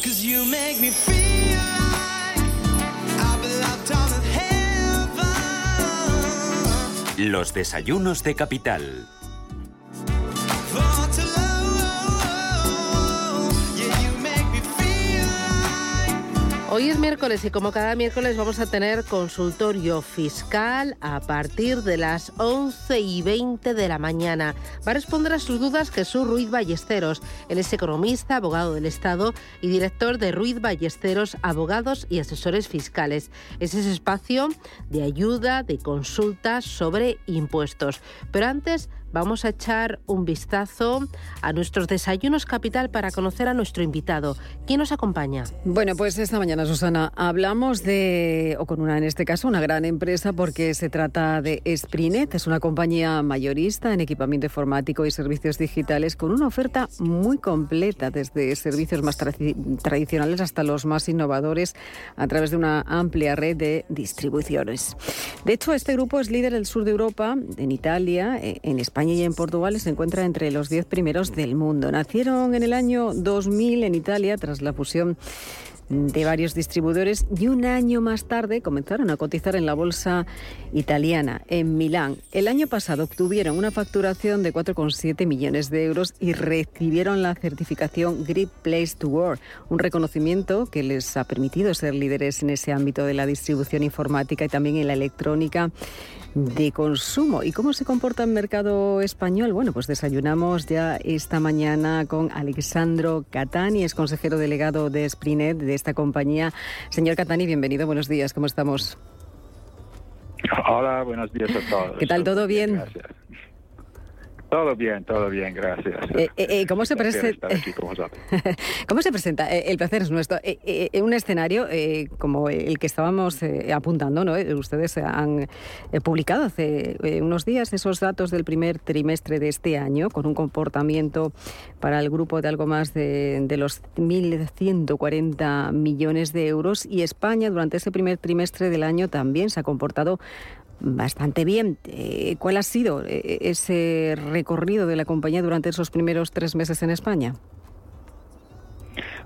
Cause you make me feel. Los desayunos de capital. Hoy es miércoles y como cada miércoles vamos a tener consultorio fiscal a partir de las 11 y 20 de la mañana. Va a responder a sus dudas Jesús Ruiz Ballesteros. Él es economista, abogado del Estado y director de Ruiz Ballesteros, abogados y asesores fiscales. Es ese espacio de ayuda, de consultas sobre impuestos. Pero antes vamos a echar un vistazo a nuestros desayunos capital para conocer a nuestro invitado. ¿Quién nos acompaña? Bueno, pues esta mañana, Susana, hablamos de, o con una en este caso, una gran empresa porque se trata de Sprinet. Es una compañía mayorista en equipamiento informático y servicios digitales con una oferta muy completa, desde servicios más tradi- tradicionales hasta los más innovadores, a través de una amplia red de distribuciones. De hecho, este grupo es líder del sur de Europa, en Italia, eh, en España y en Portugal. y Se encuentra entre los 10 primeros del mundo. Nacieron en el año 2000 en Italia tras la fusión de varios distribuidores y un año más tarde comenzaron a cotizar en la bolsa italiana, en Milán. El año pasado obtuvieron una facturación de 4,7 millones de euros y recibieron la certificación Great Place to Work, un reconocimiento que les ha permitido ser líderes en ese ámbito de la distribución informática y también en la electrónica de consumo. ¿Y cómo se comporta el mercado español? Bueno, pues desayunamos ya esta mañana con Alexandro Catani, es consejero delegado de Sprinet, de esta compañía. Señor Catani, bienvenido, buenos días, ¿cómo estamos? Hola, buenos días a todos. ¿Qué tal, todo bien? Gracias. Todo bien, todo bien, gracias. Eh, eh, eh, ¿cómo se presenta-. ¿Cómo se presenta? El placer es nuestro. Eh, un escenario eh, como el que estábamos eh, apuntando, ¿no? Ustedes han publicado hace unos días esos datos del primer trimestre de este año, con un comportamiento para el grupo de algo más de, de los 1.140 millones de euros. Y España, durante ese primer trimestre del año, también se ha comportado bastante bien. Eh, ¿Cuál ha sido eh, ese recorrido de la compañía durante esos primeros tres meses en España?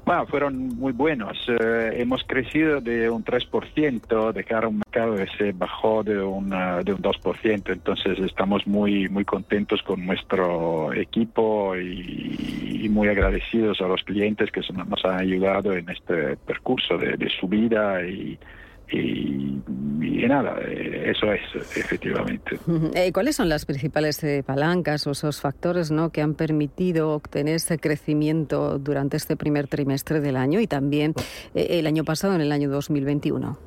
Bueno, fueron muy buenos. Eh, hemos crecido de un 3% de cara a un mercado que se bajó de un, eh, de un 2%. Entonces estamos muy, muy contentos con nuestro equipo y, muy agradecidos a los clientes que nos han ayudado en este percurso de, de subida y, y, y nada, eh, eso es efectivamente. Eh, ¿Cuáles son las principales eh, palancas o esos factores ¿no? que han permitido obtener ese crecimiento durante este primer trimestre del año y también eh, el año pasado, en el año 2021?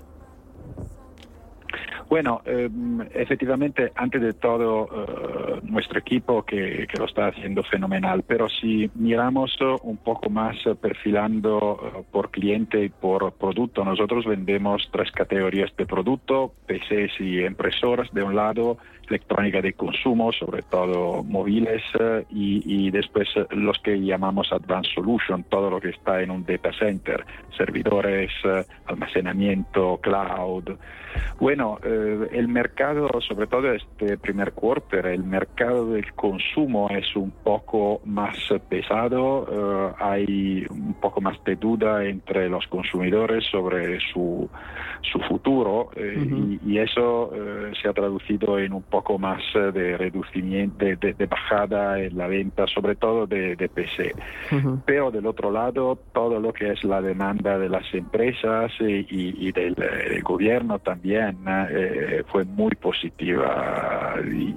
Bueno, eh, efectivamente, antes de todo, eh, nuestro equipo que, que lo está haciendo fenomenal, pero si miramos eh, un poco más eh, perfilando eh, por cliente y por producto, nosotros vendemos tres categorías de producto, PCs y impresoras de un lado, electrónica de consumo, sobre todo móviles, eh, y, y después eh, los que llamamos Advanced Solution, todo lo que está en un data center, servidores, eh, almacenamiento, cloud. Bueno, eh, el mercado, sobre todo este primer quarter, el mercado del consumo es un poco más pesado, eh, hay un poco más de duda entre los consumidores sobre su, su futuro eh, y, y eso se ha traducido en un poco más eh, de reducimiento, de, de- bajada en la venta, sobre todo de, de PC. Pero del otro lado, todo lo que es la demanda de las empresas y, y- y del, eh, del gobierno también eh, fue muy positiva y,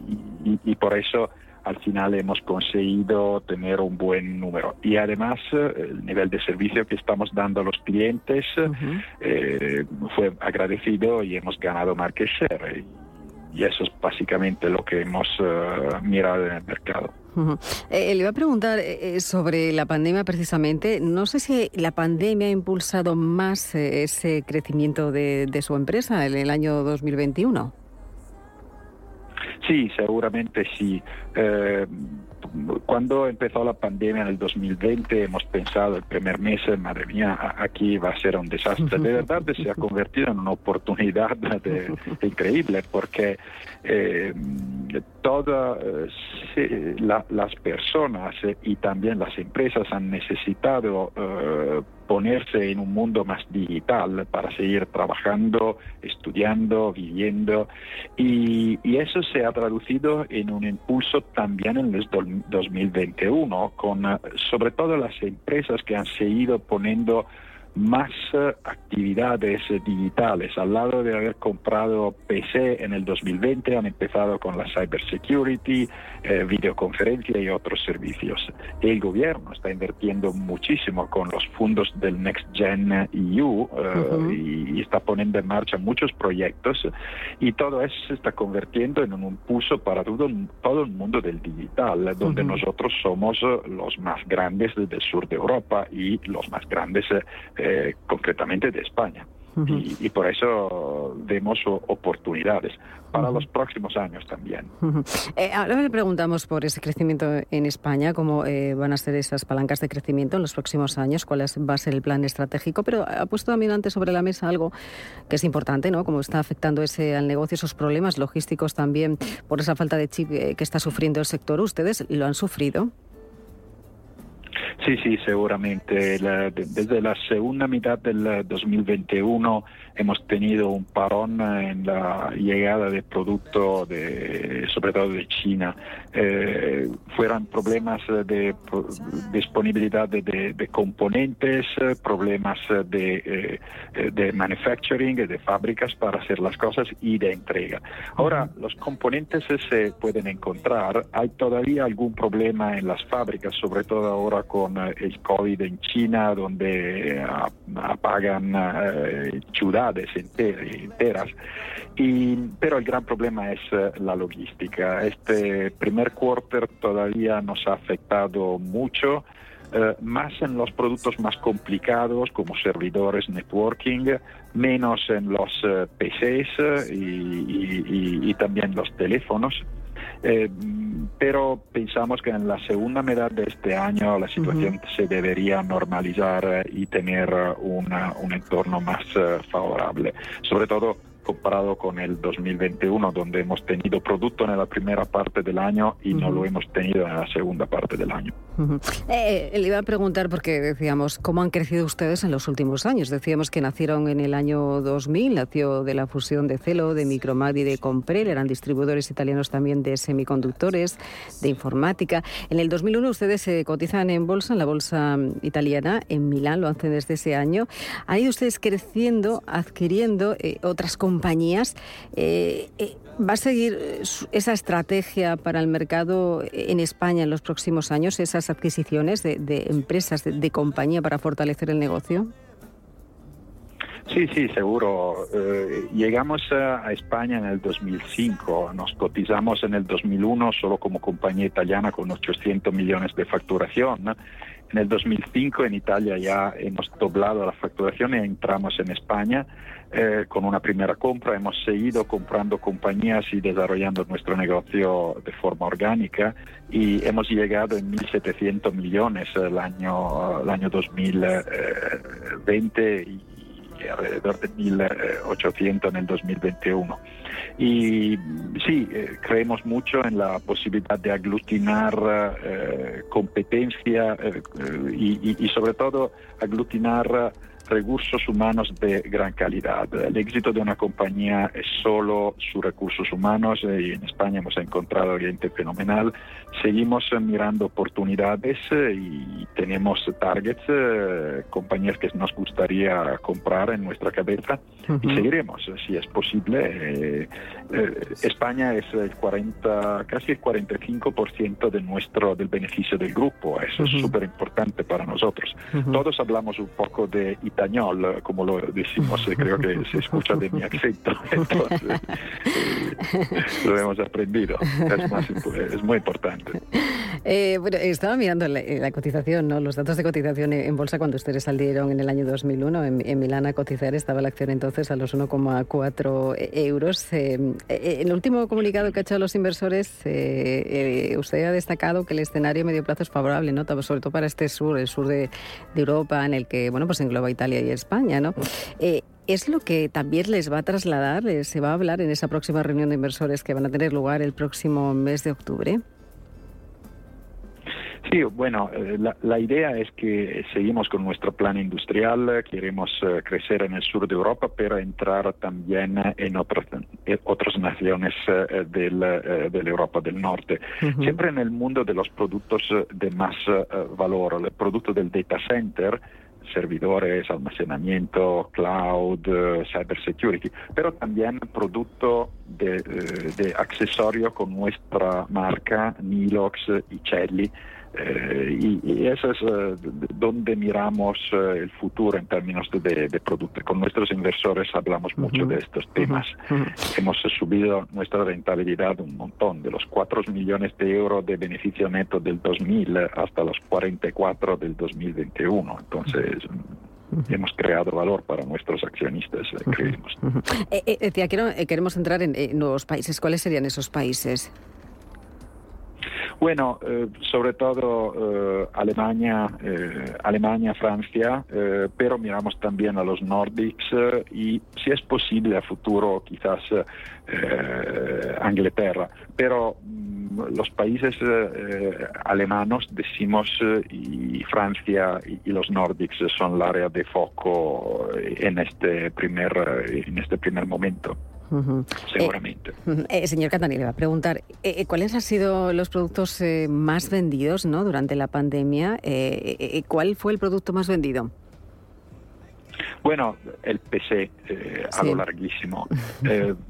y- por eso al final hemos conseguido tener un buen número. Y además el nivel de servicio que estamos dando a los clientes eh, fue agradecido y hemos ganado market share. Y eso es básicamente lo que hemos mirado en el mercado. le iba a preguntar sobre la pandemia precisamente. No sé si la pandemia ha impulsado más ese crecimiento de, de, su empresa en el año 2021. Sí, seguramente sí. Eh, cuando empezó la pandemia en el 2020 hemos pensado el primer mes, madre mía, aquí va a ser un desastre. De verdad se ha convertido en una oportunidad increíble porque eh, todas eh, las personas y también las empresas han necesitado ponerse en un mundo más digital para seguir trabajando, estudiando, viviendo. Y, eso se ha traducido en un impulso también en el 2021, con sobre todo las empresas que han seguido poniendo más eh, actividades digitales. Al lado de haber comprado PC en el 2020, han empezado con la cybersecurity, eh, videoconferencia y otros servicios. El gobierno está invirtiendo muchísimo con los fondos del Next Gen EU eh, y, está poniendo en marcha muchos proyectos y todo eso se está convirtiendo en un impulso para todo, todo el mundo del digital, donde nosotros somos los más grandes del sur de Europa y los más grandes eh, concretamente de España. y, por eso vemos oportunidades para los próximos años también. Eh, ahora le preguntamos por ese crecimiento en España, cómo eh, van a ser esas palancas de crecimiento en los próximos años, cuál va a ser el plan estratégico, pero ha puesto también antes sobre la mesa algo que es importante, ¿no? Cómo está afectando ese al negocio, esos problemas logísticos también por esa falta de chip que está sufriendo el sector. ¿Ustedes lo han sufrido? Sí, sí, seguramente. desde la segunda mitad del 2021 hemos tenido un parón en la llegada de productos, de, sobre todo de China. Eh, fueron problemas de disponibilidad de, componentes, problemas de, eh, de manufacturing, de fábricas para hacer las cosas y de entrega. Ahora, los componentes se pueden encontrar. Hay todavía algún problema en las fábricas, sobre todo ahora con eh, el COVID en China, donde apagan ciudades enteras. Y, pero el gran problema es eh, la logística. Este primer quarter todavía nos ha afectado mucho. Eh, más en los productos más complicados como servidores, networking, menos en los eh, PCs y, también los teléfonos. Pero pensamos que en la segunda mitad de este año la situación se debería normalizar y tener un entorno más favorable. Sobre todo comparado con el 2021, donde hemos tenido producto en la primera parte del año y no lo hemos tenido en la segunda parte del año. Eh, le iba a preguntar, porque decíamos, ¿cómo han crecido ustedes en los últimos años? Decíamos que nacieron en el año 2000, nació de la fusión de Celo, de Micromad y de Comprel, eran distribuidores italianos también de semiconductores, de informática. En el 2001 ustedes se cotizan en bolsa, en la bolsa italiana, en Milán, lo hacen desde ese año. Han ido ustedes creciendo, adquiriendo eh, otras compañías compañías. Eh, eh, ¿Va a seguir esa estrategia para el mercado en España en los próximos años, esas adquisiciones de, empresas, de, compañía para fortalecer el negocio? Sí, sí, seguro. Eh, llegamos a, España en el 2005, nos cotizamos en el 2001 solo como compañía italiana con 800 millones de facturación. En el 2005 en Italia ya hemos doblado la facturación y entramos en España eh, con una primera compra. Hemos seguido comprando compañías y desarrollando nuestro negocio de forma orgánica y hemos llegado en 1.700 millones el año, el año 2020 y alrededor de 1.800 en el 2021. Y sí, eh, creemos mucho en la posibilidad de aglutinar eh, competencia y, sobre todo aglutinar recursos humanos de gran calidad. El éxito de una compañía es solo sus recursos humanos eh, y en España hemos encontrado gente fenomenal. Seguimos eh, mirando oportunidades eh, y tenemos targets, compañías que nos gustaría comprar en nuestra cabeza y seguiremos si es posible. España es el 40, casi el 45% de nuestro, del beneficio del grupo. Eso es súper importante para nosotros. Todos hablamos un poco de Italia español, como lo decimos, creo que se escucha de mi acento, entonces lo hemos aprendido, es, muy importante. Bueno, estaba mirando la, cotización, ¿no? los datos de cotización en bolsa cuando ustedes salieron en el año 2001 en, en Milán a cotizar, estaba la acción entonces a los 1,4 euros. en el último comunicado que ha hecho a los inversores, usted ha destacado que el escenario medio plazo es favorable, ¿no? sobre todo para este sur, el sur de, Europa, en el que bueno pues engloba Italia y España. ¿no? Eh, ¿Es lo que también les va a trasladar, eh, se va a hablar en esa próxima reunión de inversores que van a tener lugar el próximo mes de octubre? Sí, bueno, eh, la, idea es que seguimos con nuestro plan industrial, queremos eh, crecer en el sur de Europa, pero entrar también en otras, otras naciones eh, del, de la Europa del Norte. Siempre en el mundo de los productos de más valor, el producto del data center, servidores, almacenamiento, cloud, cyber security, pero también producto de, de accesorio con nuestra marca Nilox y Celli eh, y, eso es eh, donde miramos eh, el futuro en términos de, de, producto. Con nuestros inversores hablamos mucho de estos temas. Hemos subido nuestra rentabilidad un montón, de los 4 millones de euros de beneficio neto del 2000 hasta los 44 del 2021. Entonces, hemos creado valor para nuestros accionistas, creemos. queremos entrar en nuevos países. ¿Cuáles serían esos países? Bueno, eh, sobre todo eh, Alemania, eh, Alemania, Francia, pero miramos también a los Nordics y si es posible a futuro quizás Inglaterra. Pero mm, los países alemanos, decimos, y Francia y, los Nordics son el área de foco en este primer, en este primer momento. Seguramente. Eh, eh, señor Catani, le va a preguntar, eh, ¿cuáles han sido los productos más vendidos ¿no? durante la pandemia? ¿Cuál fue el producto más vendido? Bueno, el PC a lo larguísimo,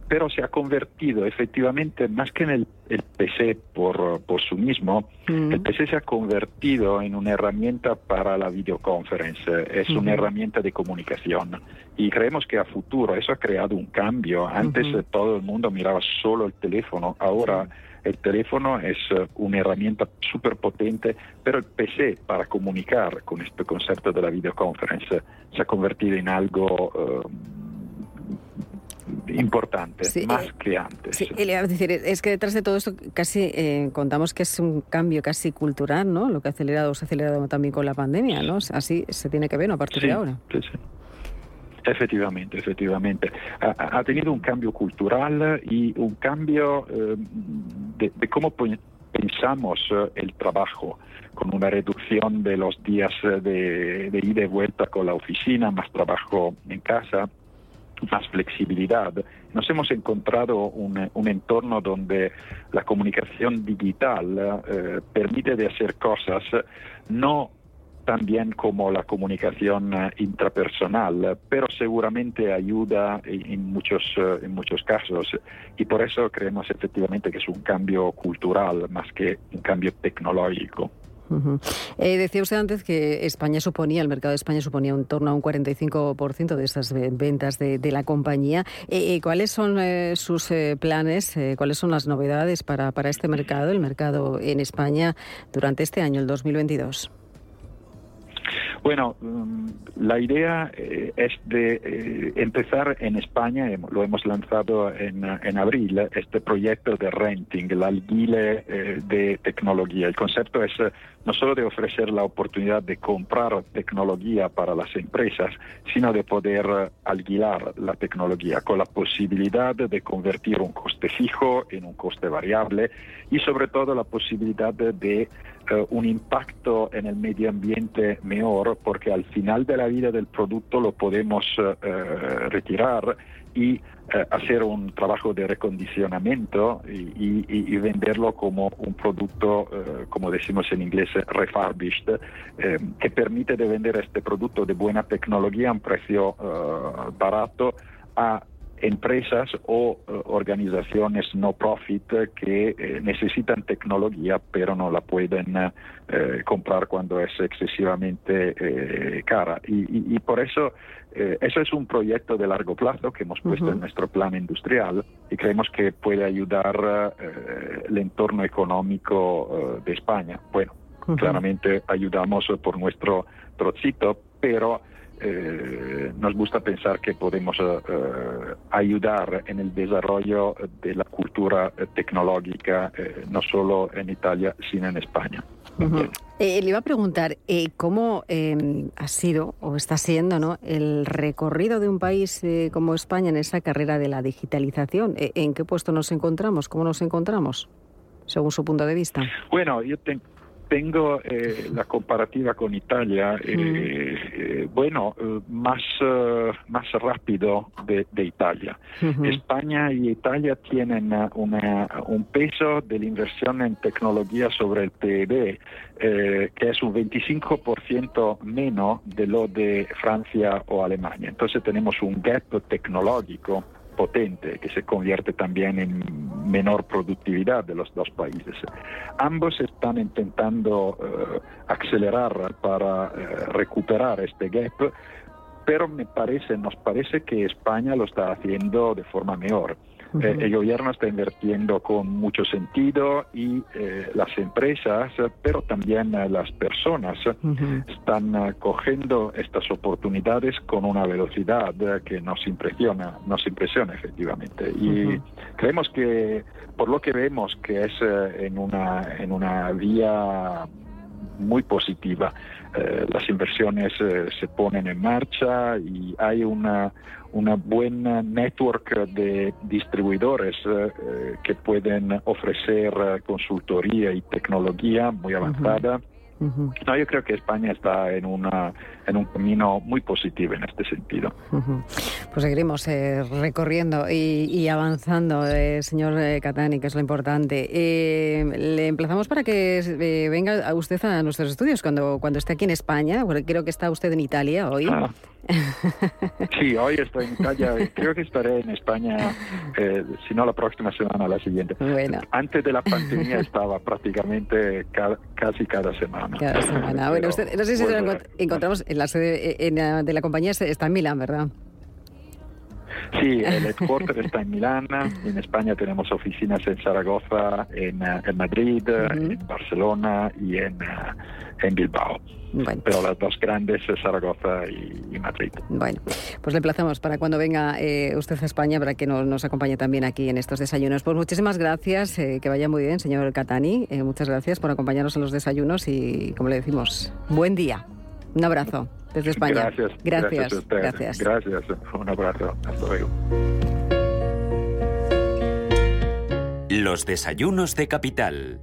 pero se ha convertido efectivamente, más que en el, PC por, por sí mismo, el PC se ha convertido en una herramienta para la videoconferencia, es una herramienta de comunicación. Y creemos que a futuro eso ha creado un cambio. Antes todo el mundo miraba solo el teléfono, ahora el teléfono es eh, una herramienta súper potente, pero el PC para comunicar con este concepto de la videoconferencia se ha convertido en algo... Eh, importante, más eh, que antes. Sí, es decir, es que detrás de todo esto casi contamos que es un cambio casi cultural, ¿no? Lo que ha acelerado, se ha acelerado también con la pandemia, ¿no? Así se tiene que ver ¿no? a partir de ahora. Sí, sí. Efectivamente, efectivamente. Ha, tenido un cambio cultural y un cambio eh, de, cómo pensamos eh, el trabajo, con una reducción de los días eh, de, ida y vuelta con la oficina, más trabajo en casa, más flexibilidad. Nos hemos encontrado un, entorno donde la comunicación digital permite de hacer cosas no también como la comunicación eh, intrapersonal, pero seguramente ayuda en muchos, eh, en muchos casos y por eso creemos efectivamente que es un cambio cultural más que un cambio tecnológico. Eh, decía usted antes que España suponía, el mercado de España suponía en torno a un 45% de esas ventas de, la compañía. ¿Cuáles son sus planes, cuáles son las novedades para, para este mercado, el mercado en España, durante este año, el 2022? Bueno, mm, la idea eh, es de eh, empezar en España, lo hemos lanzado en, en, abril, este proyecto de renting, el alquile eh, de tecnología. El concepto es no solo de ofrecer la oportunidad de comprar tecnología para las empresas, sino de poder alquilar la tecnología con la posibilidad de convertir un coste fijo en un coste variable y sobre todo la posibilidad de eh, un impacto en el medio ambiente mejor porque al final de la vida del producto lo podemos eh, retirar y eh, hacer un trabajo de recondicionamiento y, venderlo como un producto, como decimos en inglés, refurbished, que permite de vender este producto de buena tecnología a un precio barato a empresas o organizaciones no profit que necesitan tecnología pero no la pueden comprar cuando es excesivamente cara. Y, por eso eso es un proyecto de largo plazo que hemos puesto en nuestro plan industrial y creemos que puede ayudar el entorno económico de España. Bueno, claramente ayudamos por nuestro trocito, pero eh, nos gusta pensar que podemos eh, ayudar en el desarrollo de la cultura tecnológica, eh, no solo en Italia, sino en España. le iba a preguntar cómo em, ha sido o está siendo ¿no? el recorrido de un país como España en esa carrera de la digitalización. ¿En qué puesto nos encontramos? ¿Cómo nos encontramos? Según su punto de vista. Bueno, yo tengo tengo eh, la comparativa con Italia, eh, eh, bueno, más, más rápido de, Italia. España y Italia tienen un peso de la inversión en tecnología sobre el PIB que es un 25% menos de lo de Francia o Alemania. Entonces tenemos un gap tecnológico potente que se convierte también en menor productividad de los dos países. Ambos están intentando eh, acelerar para eh, recuperar este gap, pero me parece, nos parece que España lo está haciendo de forma mejor. Eh, el gobierno está invirtiendo con mucho sentido y eh, las empresas, pero también eh, las personas, están cogiendo estas oportunidades con una velocidad que nos impresiona, nos impresiona efectivamente. Y creemos que, por lo que vemos, que es en una, en una vía muy positiva. las inversiones se ponen en marcha y hay una, una buena network de distribuidores eh, que pueden ofrecer eh, consultoría y tecnología muy avanzada. No, yo creo que España está en, una, en un camino muy positivo en este sentido. Pues seguiremos eh, recorriendo y, avanzando, señor Catani, que es lo importante. le emplazamos para que venga usted a nuestros estudios cuando, cuando esté aquí en España, porque creo que está usted en Italia hoy. Ah. Sí, hoy estoy en Italia. Creo que estaré en España, eh, si no la próxima semana, la siguiente. Antes de la pandemia estaba prácticamente casi cada semana. Cada semana. Bueno, usted, no sé si lo encontramos en la sede de la compañía, está en Milán, ¿verdad? Sí, el headquarter está en Milán, en España tenemos oficinas en Zaragoza, en, Madrid, en Barcelona y en, en Bilbao. Pero las dos grandes es Zaragoza y, Madrid. Bueno, pues le emplazamos para cuando venga eh, usted a España para que nos, acompañe también aquí en estos desayunos. Pues muchísimas gracias, eh, que vaya muy bien, señor Catani. Eh, muchas gracias por acompañarnos en los desayunos y, como le decimos, buen día. Un abrazo desde España. Gracias. Gracias. Gracias. gracias. Un abrazo. Hasta luego. Los desayunos de Capital